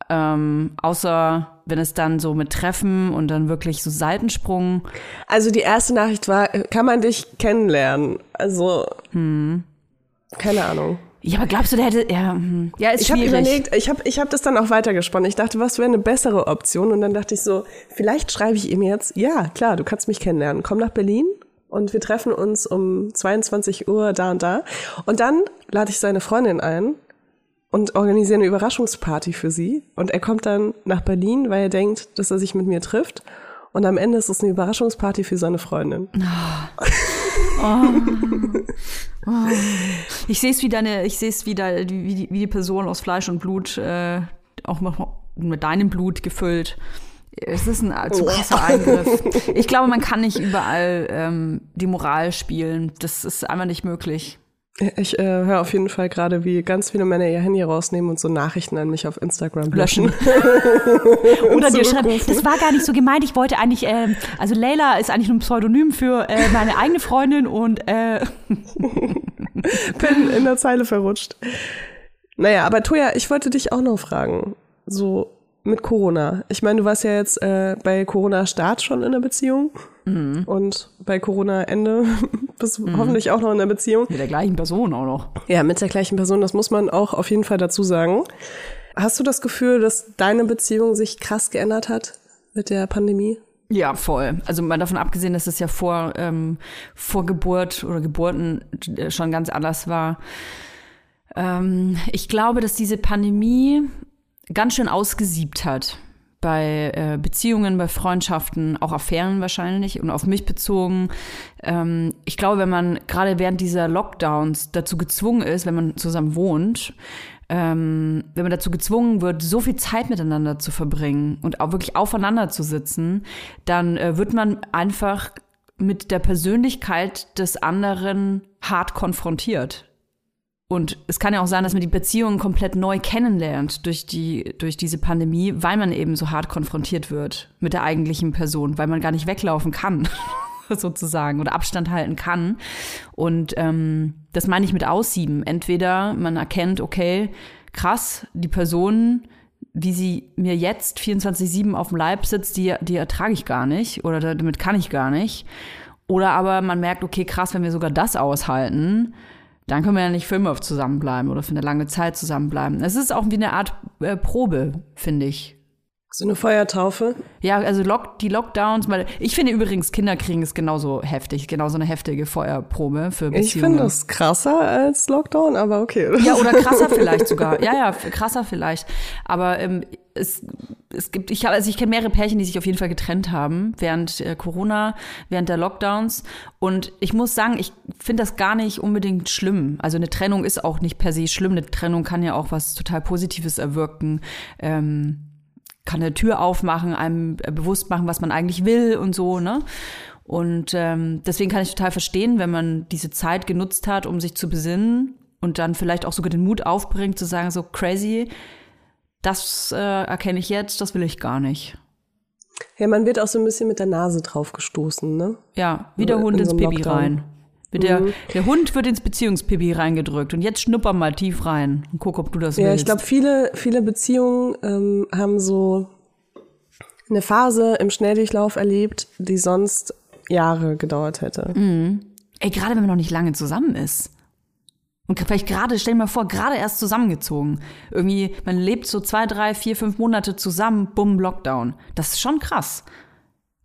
Ähm, außer wenn es dann so mit Treffen und dann wirklich so Seitensprung. Also die erste Nachricht war, kann man dich kennenlernen? Also, keine Ahnung. Ja, aber glaubst du, der hätte. Ja, hm. ja ist Ich habe schwierig. überlegt, ich habe ich hab das dann auch weitergesponnen. Ich dachte, was wäre eine bessere Option? Und dann dachte ich so, vielleicht schreibe ich ihm jetzt, ja, klar, du kannst mich kennenlernen. Komm nach Berlin und wir treffen uns um 22 Uhr da und da. Und dann lade ich seine Freundin ein und organisiere eine Überraschungsparty für sie. Und er kommt dann nach Berlin, weil er denkt, dass er sich mit mir trifft. Und am Ende ist es eine Überraschungsparty für seine Freundin. Ich sehe es wie deine, ich sehe es wie, wie, wie die Person aus Fleisch und Blut, äh, auch mit deinem Blut gefüllt. Es ist ein zu krasser Eingriff. Ich glaube, man kann nicht überall ähm, die Moral spielen. Das ist einfach nicht möglich. Ich äh, höre auf jeden Fall gerade, wie ganz viele Männer ihr Handy rausnehmen und so Nachrichten an mich auf Instagram löschen. <laughs> Oder dir schreiben, das war gar nicht so gemeint. Ich wollte eigentlich, ähm, also Leila ist eigentlich nur ein Pseudonym für äh, meine eigene Freundin und äh, <laughs> bin in der Zeile verrutscht. Naja, aber Toja, ich wollte dich auch noch fragen. So mit Corona. Ich meine, du warst ja jetzt äh, bei Corona-Start schon in der Beziehung und bei Corona-Ende <laughs> bist du hoffentlich auch noch in der Beziehung. mit der gleichen Person auch noch. Ja, mit der gleichen Person, das muss man auch auf jeden Fall dazu sagen. Hast du das Gefühl, dass deine Beziehung sich krass geändert hat mit der Pandemie? Ja, voll. Also mal davon abgesehen, dass es ja vor, ähm, vor Geburt oder Geburten äh, schon ganz anders war. Ähm, ich glaube, dass diese Pandemie ganz schön ausgesiebt hat. Bei äh, Beziehungen, bei Freundschaften, auch Affären wahrscheinlich und auf mich bezogen. Ähm, ich glaube, wenn man gerade während dieser Lockdowns dazu gezwungen ist, wenn man zusammen wohnt, ähm, wenn man dazu gezwungen wird, so viel Zeit miteinander zu verbringen und auch wirklich aufeinander zu sitzen, dann äh, wird man einfach mit der Persönlichkeit des anderen hart konfrontiert. Und es kann ja auch sein, dass man die Beziehung komplett neu kennenlernt durch, die, durch diese Pandemie, weil man eben so hart konfrontiert wird mit der eigentlichen Person, weil man gar nicht weglaufen kann, <laughs> sozusagen, oder Abstand halten kann. Und ähm, das meine ich mit aussieben. Entweder man erkennt, okay, krass, die Person, wie sie mir jetzt 24-7 auf dem Leib sitzt, die, die ertrage ich gar nicht oder damit kann ich gar nicht. Oder aber man merkt, okay, krass, wenn wir sogar das aushalten, dann können wir ja nicht für immer zusammenbleiben oder für eine lange Zeit zusammenbleiben. Es ist auch wie eine Art äh, Probe, finde ich. So eine Feuertaufe. Ja, also Lock, die Lockdowns, weil ich finde übrigens, Kinderkriegen ist genauso heftig, genauso eine heftige Feuerprobe für Beziehungen. Ich finde das krasser als Lockdown, aber okay. Ja, oder krasser vielleicht sogar. Ja, ja, krasser vielleicht. Aber ähm, es, es gibt, ich habe, also ich kenne mehrere Pärchen, die sich auf jeden Fall getrennt haben während äh, Corona, während der Lockdowns. Und ich muss sagen, ich finde das gar nicht unbedingt schlimm. Also eine Trennung ist auch nicht per se schlimm. Eine Trennung kann ja auch was total Positives erwirken. Ähm, kann eine Tür aufmachen, einem äh, bewusst machen, was man eigentlich will und so, ne? Und ähm, deswegen kann ich total verstehen, wenn man diese Zeit genutzt hat, um sich zu besinnen und dann vielleicht auch sogar den Mut aufbringt, zu sagen, so crazy, das äh, erkenne ich jetzt, das will ich gar nicht. Ja, man wird auch so ein bisschen mit der Nase drauf gestoßen, ne? Ja, wie der In Hund so ins Pipi Lockdown. rein. Wird der, Mhm. der Hund wird ins Beziehungspipi reingedrückt und jetzt schnupper mal tief rein und guck, ob du das Ja, willst. ich glaube, viele, viele Beziehungen ähm, haben so eine Phase im Schnelldurchlauf erlebt, die sonst Jahre gedauert hätte. Ey, gerade wenn man noch nicht lange zusammen ist. Und vielleicht gerade, stell dir mal vor, gerade erst zusammengezogen. Irgendwie, man lebt so zwei, drei, vier, fünf Monate zusammen, bumm, Lockdown. Das ist schon krass.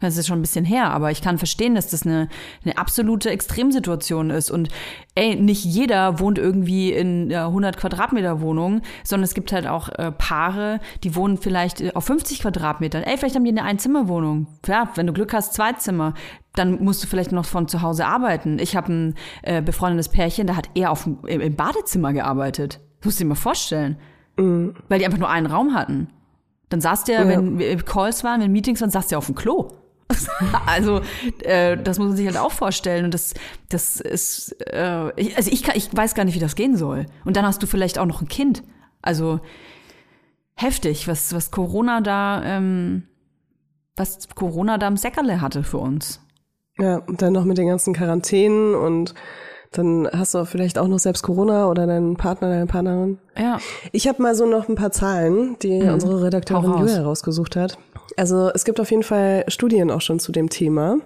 Das ist schon ein bisschen her, aber ich kann verstehen, dass das eine, eine absolute Extremsituation ist. Und ey, nicht jeder wohnt irgendwie in einer 100 Quadratmeter Wohnung, sondern es gibt halt auch äh, Paare, die wohnen vielleicht äh, auf 50 Quadratmetern. Ey, vielleicht haben die eine Einzimmerwohnung. Ja, wenn du Glück hast, zwei Zimmer. Dann musst du vielleicht noch von zu Hause arbeiten. Ich habe ein äh, befreundetes Pärchen, da hat er auf, im, im Badezimmer gearbeitet. Das musst du dir mal vorstellen. Weil die einfach nur einen Raum hatten. Dann saß der, wenn äh, Calls waren, wenn Meetings waren, saß der auf dem Klo. <laughs> also äh, das muss man sich halt auch vorstellen und das das ist äh, ich, also ich kann, ich weiß gar nicht wie das gehen soll. Und dann hast du vielleicht auch noch ein Kind. Also heftig was was Corona da ähm, was Corona da im Säckerle hatte für uns. Ja, und dann noch mit den ganzen Quarantänen und dann hast du vielleicht auch noch selbst Corona oder deinen Partner, deine Partnerin. ja Ich habe mal so noch ein paar Zahlen, die unsere Redakteurin Mhm. Hau raus. Julia herausgesucht hat. Also es gibt auf jeden Fall Studien auch schon zu dem Thema.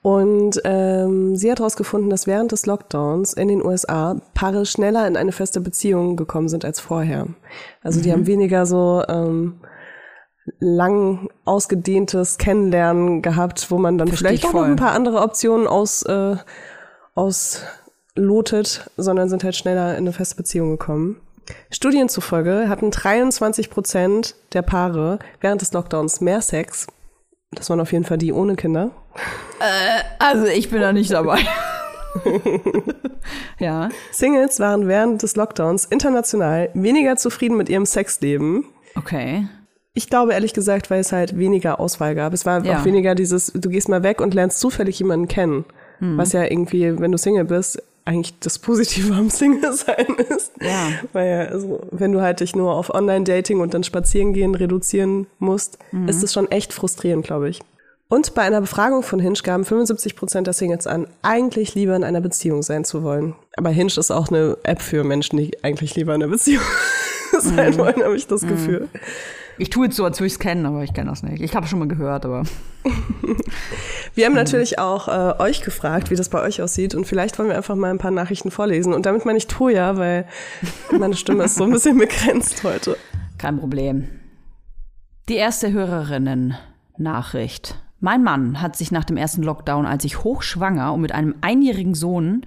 Und ähm, sie hat herausgefunden, dass während des Lockdowns in den USA Paare schneller in eine feste Beziehung gekommen sind als vorher. Also Mhm. die haben weniger so ähm, lang ausgedehntes Kennenlernen gehabt, wo man dann Versteh vielleicht ich auch noch ein paar andere Optionen aus, äh, auslotet, sondern sind halt schneller in eine feste Beziehung gekommen. Studien zufolge hatten 23 Prozent der Paare während des Lockdowns mehr Sex. Das waren auf jeden Fall die ohne Kinder. also ich bin da nicht dabei <laughs> ja Singles waren während des Lockdowns international weniger zufrieden mit ihrem Sexleben. okay Ich glaube ehrlich gesagt, weil es halt weniger Auswahl gab. Es war Ja. auch weniger dieses, du gehst mal weg und lernst zufällig jemanden kennen. Hm. Was ja irgendwie, wenn du Single bist, eigentlich das Positive am Single sein ist. Ja. Weil ja, also, wenn du halt dich nur auf Online-Dating und dann spazieren gehen reduzieren musst, Mhm. ist es schon echt frustrierend, glaube ich. Und bei einer Befragung von Hinge gaben 75 Prozent der Singles an, eigentlich lieber in einer Beziehung sein zu wollen. Aber Hinge ist auch eine App für Menschen, die eigentlich lieber in einer Beziehung <laughs> sein Mhm. wollen, habe ich das Gefühl. Ich tue jetzt so als würde ich es kennen aber ich kenne das nicht ich habe schon mal gehört aber <laughs> Wir haben natürlich auch äh, euch gefragt, wie das bei euch aussieht. Und vielleicht wollen wir einfach mal ein paar Nachrichten vorlesen. Und damit meine ich Toja, weil meine Stimme ist so ein bisschen begrenzt heute. Kein Problem. Die erste Hörerinnen-Nachricht. Mein Mann hat sich nach dem ersten Lockdown, als ich hochschwanger und mit einem einjährigen Sohn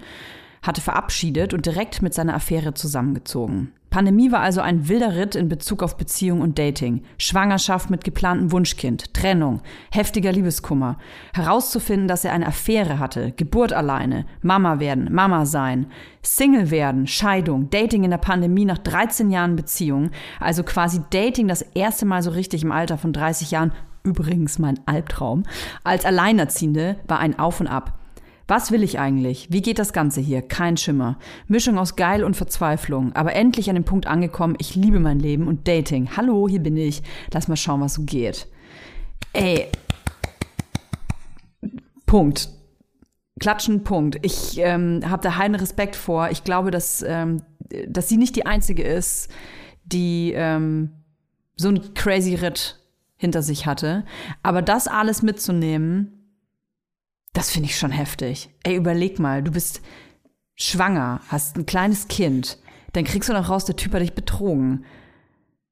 hatte verabschiedet und direkt mit seiner Affäre zusammengezogen. Pandemie war also ein wilder Ritt in Bezug auf Beziehung und Dating. Schwangerschaft mit geplantem Wunschkind, Trennung, heftiger Liebeskummer. Herauszufinden, dass er eine Affäre hatte, Geburt alleine, Mama werden, Mama sein, Single werden, Scheidung, Dating in der Pandemie nach 13 Jahren Beziehung. Also quasi Dating das erste Mal so richtig im Alter von 30 Jahren. Übrigens mein Albtraum. Als Alleinerziehende war ein Auf und Ab. Was will ich eigentlich? Wie geht das Ganze hier? Kein Schimmer. Mischung aus Geil und Verzweiflung. Aber endlich an dem Punkt angekommen, ich liebe mein Leben und Dating. Hallo, hier bin ich. Lass mal schauen, was so geht. Ey. Punkt. Klatschen, Punkt. Ich ähm, habe da heiden Respekt vor. Ich glaube, dass, ähm, dass sie nicht die Einzige ist, die ähm, so einen crazy Ritt hinter sich hatte. Aber das alles mitzunehmen, das finde ich schon heftig. Ey, überleg mal, du bist schwanger, hast ein kleines Kind, dann kriegst du noch raus, der Typ hat dich betrogen.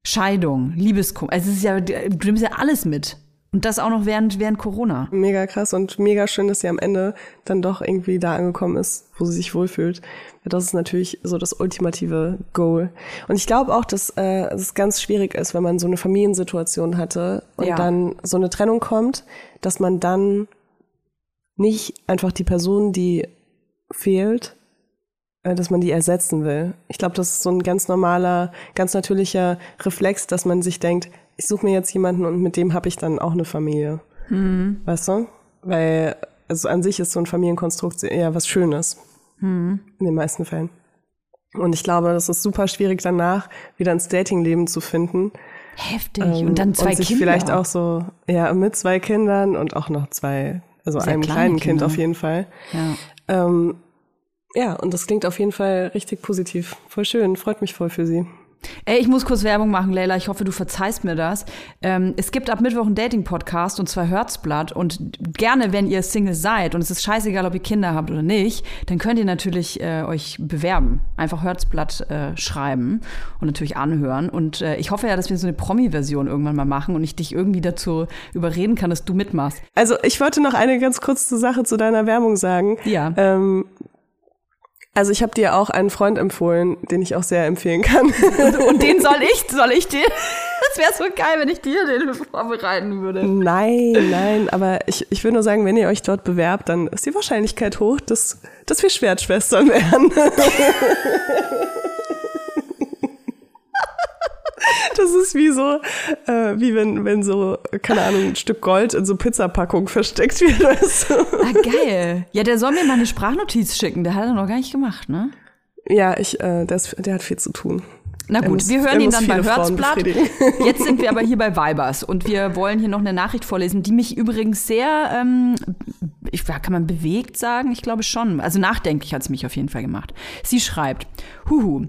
Scheidung, Liebeskummer, also es ist ja, du nimmst ja alles mit. Und das auch noch während, während Corona. Mega krass und mega schön, dass sie am Ende dann doch irgendwie da angekommen ist, wo sie sich wohlfühlt. Das ist natürlich so das ultimative Goal. Und ich glaube auch, dass äh, es ganz schwierig ist, wenn man so eine Familiensituation hatte und Ja. dann so eine Trennung kommt, dass man dann nicht einfach die Person, die fehlt, äh, dass man die ersetzen will. Ich glaube, das ist so ein ganz normaler, ganz natürlicher Reflex, dass man sich denkt, ich suche mir jetzt jemanden und mit dem habe ich dann auch eine Familie. Weißt du? Weil also an sich ist so ein Familienkonstrukt eher was Schönes. In den meisten Fällen. Und ich glaube, das ist super schwierig danach wieder ins Datingleben zu finden. Heftig. Ähm, und dann zwei und sich Kinder. vielleicht auch so, ja, mit zwei Kindern und auch noch zwei, also Sehr einem kleine kleinen Kind Kinder. auf jeden Fall. Ja. Ähm, ja, und das klingt auf jeden Fall richtig positiv. Voll schön, freut mich voll für sie. Ey, ich muss kurz Werbung machen, Leila. Ich hoffe, du verzeihst mir das. Ähm, es gibt ab Mittwoch einen Dating-Podcast und zwar Herzblatt. Und gerne, wenn ihr Single seid und es ist scheißegal, ob ihr Kinder habt oder nicht, dann könnt ihr natürlich äh, euch bewerben. Einfach Herzblatt äh, schreiben und natürlich anhören. Und äh, ich hoffe ja, dass wir so eine Promi-Version irgendwann mal machen und ich dich irgendwie dazu überreden kann, dass du mitmachst. Also ich wollte noch eine ganz kurze Sache zu deiner Werbung sagen. Ja. Ähm, also ich habe dir auch einen Freund empfohlen, den ich auch sehr empfehlen kann. Und den <laughs> soll ich, soll ich dir? Das wäre so geil, wenn ich dir den vorbereiten würde. nein, nein, aber ich, ich will nur sagen, wenn ihr euch dort bewerbt, dann ist die Wahrscheinlichkeit hoch, dass, dass wir Schwertschwestern werden. <laughs> <laughs> Das ist wie so, äh, wie wenn, wenn so, keine Ahnung, ein Stück Gold in so Pizzapackung versteckt wird. Ah, geil. Ja, der soll mir mal eine Sprachnotiz schicken. Der hat er noch gar nicht gemacht, ne? Ja, ich, äh, der, ist, der hat viel zu tun. Na gut, muss- wir hören ihn dann bei befriedigen. <laughs> Jetzt sind wir aber hier <laughs> bei Vibers und wir wollen hier noch eine Nachricht vorlesen, die mich übrigens sehr, ähm, ich, kann man bewegt sagen? Ich glaube schon. Also nachdenklich hat es mich auf jeden Fall gemacht. Sie schreibt, Huhu.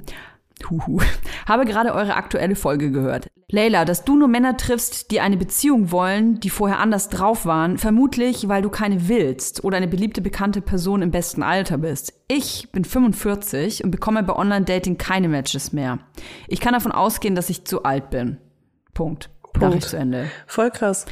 Huhu. Habe gerade eure aktuelle Folge gehört. Leila, dass du nur Männer triffst, die eine Beziehung wollen, die vorher anders drauf waren, vermutlich, weil du keine willst oder eine beliebte bekannte Person im besten Alter bist. Ich bin 45 und bekomme bei Online-Dating keine Matches mehr. Ich kann davon ausgehen, dass ich zu alt bin. Punkt. Nachricht zu Ende. Voll krass.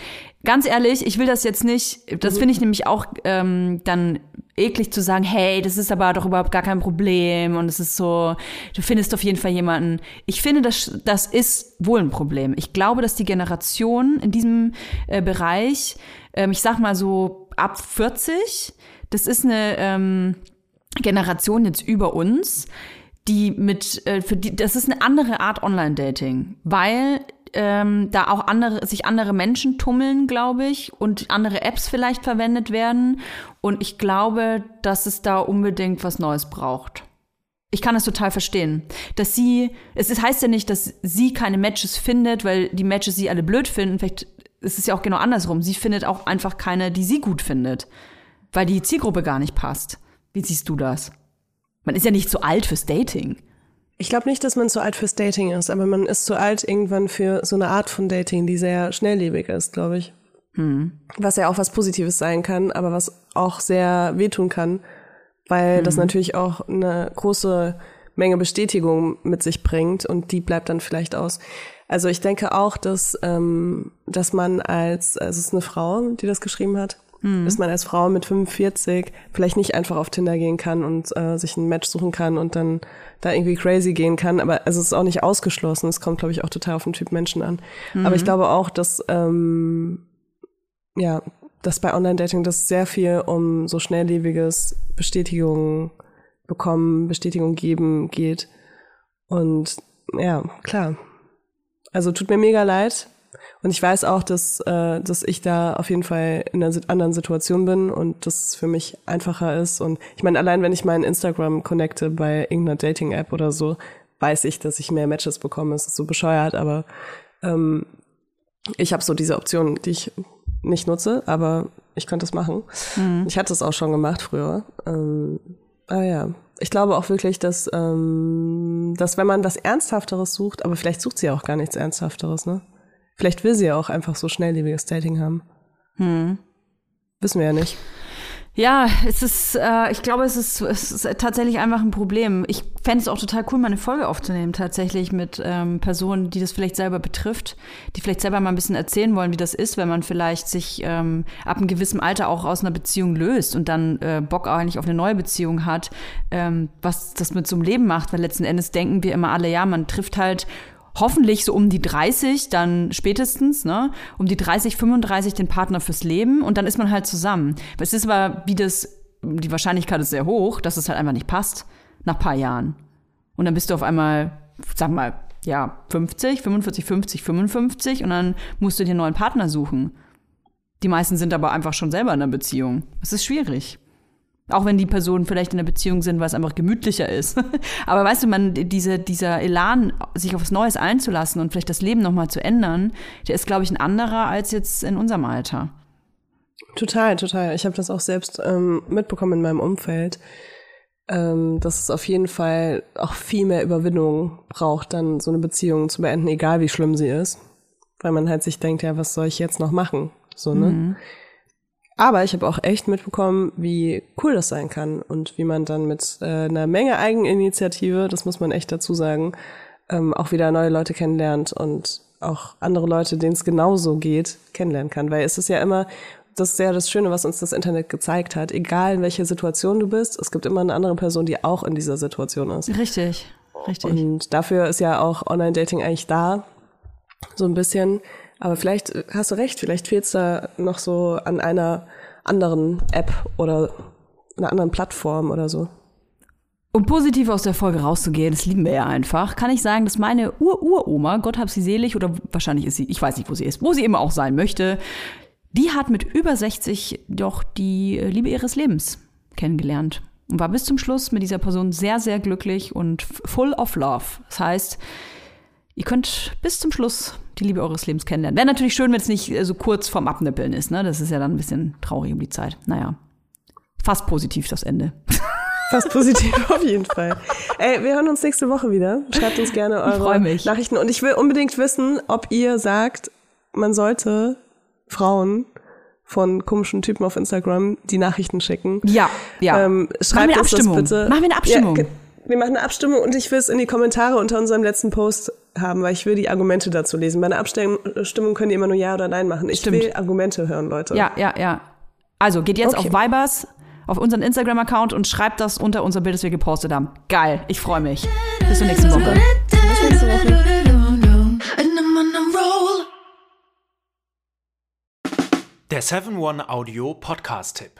Ganz ehrlich, ich will das jetzt nicht, das finde ich nämlich auch ähm, dann eklig zu sagen, hey, das ist aber doch überhaupt gar kein Problem und es ist so, du findest auf jeden Fall jemanden. Ich finde, das, das ist wohl ein Problem. Ich glaube, dass die Generation in diesem äh, Bereich, ähm, ich sag mal so ab 40, das ist eine ähm, Generation jetzt über uns, die mit, äh, für die, das ist eine andere Art Online-Dating, weil ähm, da auch andere, sich andere Menschen tummeln, glaube ich, und andere Apps vielleicht verwendet werden. Und ich glaube, dass es da unbedingt was Neues braucht. Ich kann das total verstehen. Dass sie, es ist, heißt ja nicht, dass sie keine Matches findet, weil die Matches sie alle blöd finden. Vielleicht ist es ja auch genau andersrum. Sie findet auch einfach keine, die sie gut findet. Weil die Zielgruppe gar nicht passt. Wie siehst du das? Man ist ja nicht zu alt fürs Dating. Ich glaube nicht, dass man zu alt fürs Dating ist, aber man ist zu alt irgendwann für so eine Art von Dating, die sehr schnelllebig ist, glaube ich. Was ja auch was Positives sein kann, aber was auch sehr wehtun kann, weil das natürlich auch eine große Menge Bestätigung mit sich bringt und die bleibt dann vielleicht aus. Also ich denke auch, dass, ähm, dass man als, also es ist eine Frau, die das geschrieben hat, dass man als Frau mit 45 vielleicht nicht einfach auf Tinder gehen kann und äh, sich ein Match suchen kann und dann da irgendwie crazy gehen kann. Aber also es ist auch nicht ausgeschlossen. Es kommt, glaube ich, auch total auf den Typ Menschen an. Aber ich glaube auch, dass ähm, ja, dass bei Online-Dating das sehr viel um so schnelllebiges Bestätigung bekommen, Bestätigung geben geht. Und ja, klar. Also tut mir mega leid. Und ich weiß auch, dass, äh, dass ich da auf jeden Fall in einer anderen Situation bin und das für mich einfacher ist. Und ich meine, allein wenn ich meinen Instagram connecte bei irgendeiner Dating-App oder so, weiß ich, dass ich mehr Matches bekomme. Es ist so bescheuert, aber ähm, ich habe so diese Option, die ich nicht nutze, aber ich könnte es machen. Ich hatte es auch schon gemacht früher. Ähm, aber ja, ich glaube auch wirklich, dass, ähm, dass wenn man was Ernsthafteres sucht, aber vielleicht sucht sie auch gar nichts Ernsthafteres, ne? Vielleicht will sie ja auch einfach so schnelllebiges Dating haben. Hm. Wissen wir ja nicht. Ja, es ist, äh, ich glaube, es ist, es ist tatsächlich einfach ein Problem. Ich fände es auch total cool, mal eine Folge aufzunehmen, tatsächlich mit ähm, Personen, die das vielleicht selber betrifft, die vielleicht selber mal ein bisschen erzählen wollen, wie das ist, wenn man vielleicht sich ähm, ab einem gewissen Alter auch aus einer Beziehung löst und dann äh, Bock eigentlich auf eine neue Beziehung hat, ähm, was das mit so einem Leben macht, weil letzten Endes denken wir immer alle, ja, man trifft halt hoffentlich so um die 30, dann spätestens, ne, um die 30, 35 den Partner fürs Leben und dann ist man halt zusammen. Es ist aber, wie das, die Wahrscheinlichkeit ist sehr hoch, dass es halt einfach nicht passt, nach paar Jahren. Und dann bist du auf einmal, sag mal, ja, 50, 45, 50, 55 und dann musst du dir einen neuen Partner suchen. Die meisten sind aber einfach schon selber in einer Beziehung. Es ist schwierig. Auch wenn die Personen vielleicht in einer Beziehung sind, weil es einfach gemütlicher ist. <laughs> Aber weißt du, man, diese, dieser Elan, sich auf was Neues einzulassen und vielleicht das Leben nochmal zu ändern, der ist, glaube ich, ein anderer als jetzt in unserem Alter. Total, total. Ich habe das auch selbst ähm, mitbekommen in meinem Umfeld, ähm, dass es auf jeden Fall auch viel mehr Überwindung braucht, dann so eine Beziehung zu beenden, egal wie schlimm sie ist. Weil man halt sich denkt, ja, was soll ich jetzt noch machen? So, ne? Aber ich habe auch echt mitbekommen, wie cool das sein kann und wie man dann mit äh, einer Menge Eigeninitiative, das muss man echt dazu sagen, ähm, auch wieder neue Leute kennenlernt und auch andere Leute, denen es genauso geht, kennenlernen kann. Weil es ist ja immer, das ist ja das Schöne, was uns das Internet gezeigt hat. Egal in welcher Situation du bist, es gibt immer eine andere Person, die auch in dieser Situation ist. Richtig, richtig. Und dafür ist ja auch Online-Dating eigentlich da, so ein bisschen. Aber vielleicht äh, hast du recht, vielleicht fehlt es da noch so an einer anderen App oder einer anderen Plattform oder so. Um positiv aus der Folge rauszugehen, das lieben wir ja einfach, kann ich sagen, dass meine Ur-Uroma, Gott hab sie selig, oder wahrscheinlich ist sie, ich weiß nicht, wo sie ist, wo sie immer auch sein möchte, die hat mit über 60 doch die äh, Liebe ihres Lebens kennengelernt und war bis zum Schluss mit dieser Person sehr, sehr glücklich und full of love. Das heißt, ihr könnt bis zum Schluss die Liebe eures Lebens kennenlernen. Wäre natürlich schön, wenn es nicht äh, so kurz vorm Abnippeln ist, ne? Das ist ja dann ein bisschen traurig um die Zeit. Naja, fast positiv das Ende. <laughs> Fast positiv auf jeden Fall. Ey, wir hören uns nächste Woche wieder. Schreibt uns gerne eure mich. Nachrichten. Und ich will unbedingt wissen, ob ihr sagt, man sollte Frauen von komischen Typen auf Instagram die Nachrichten schicken. Ja, ja. Ähm, schreibt uns das Abstimmung. bitte. Machen wir eine Abstimmung. Ja, wir machen eine Abstimmung und ich will es in die Kommentare unter unserem letzten Post haben, weil ich will die Argumente dazu lesen. Bei einer Abstimmung könnt ihr immer nur Ja oder Nein machen. Ich Stimmt. will Argumente hören, Leute. Ja, ja, ja. Also geht jetzt Okay. auf Vibers, auf unseren Instagram-Account und schreibt das unter unser Bild, das wir gepostet haben. Geil, ich freue mich. Bis zur nächsten Woche. Der 7-One Audio Podcast-Tipp.